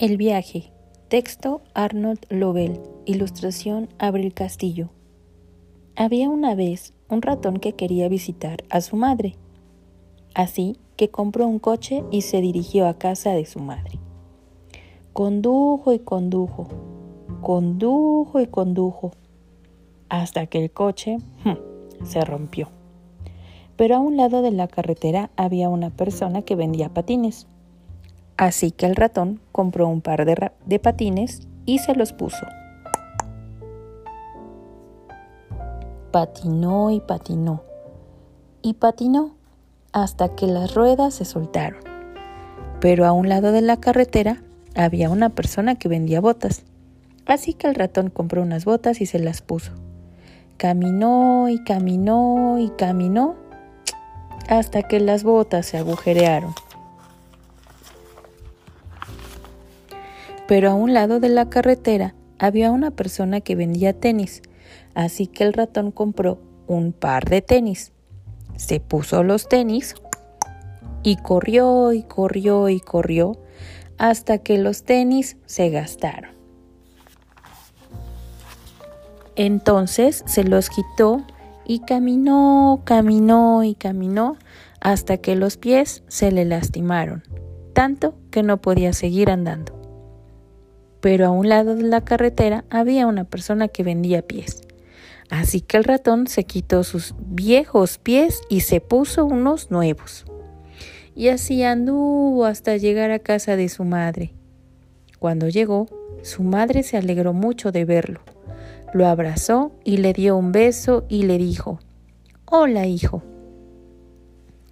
El viaje. Texto Arnold Lovell. Ilustración Abril Castillo. Había una vez un ratón que quería visitar a su madre. Así que compró un coche y se dirigió a casa de su madre. Condujo y condujo, condujo y condujo, hasta que el coche hmm, se rompió. Pero a un lado de la carretera había una persona que vendía patines. Así que el ratón compró un par de, patines y se los puso. Patinó y patinó y patinó hasta que las ruedas se soltaron. Pero a un lado de la carretera había una persona que vendía botas. Así que el ratón compró unas botas y se las puso. Caminó y caminó y caminó hasta que las botas se agujerearon. Pero a un lado de la carretera había una persona que vendía tenis, así que el ratón compró un par de tenis. Se puso los tenis y corrió y corrió y corrió hasta que los tenis se gastaron. Entonces se los quitó y caminó, caminó y caminó hasta que los pies se le lastimaron, tanto que no podía seguir andando. Pero a un lado de la carretera había una persona que vendía pies. Así que el ratón se quitó sus viejos pies y se puso unos nuevos y así anduvo hasta llegar a casa de su madre. Cuando llegó, su madre se alegró mucho de verlo. Lo abrazó y le dio un beso y le dijo, Hola hijo,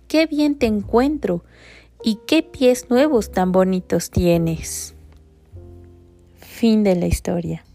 qué bien te encuentro y qué pies nuevos tan bonitos tienes. Fin de la historia.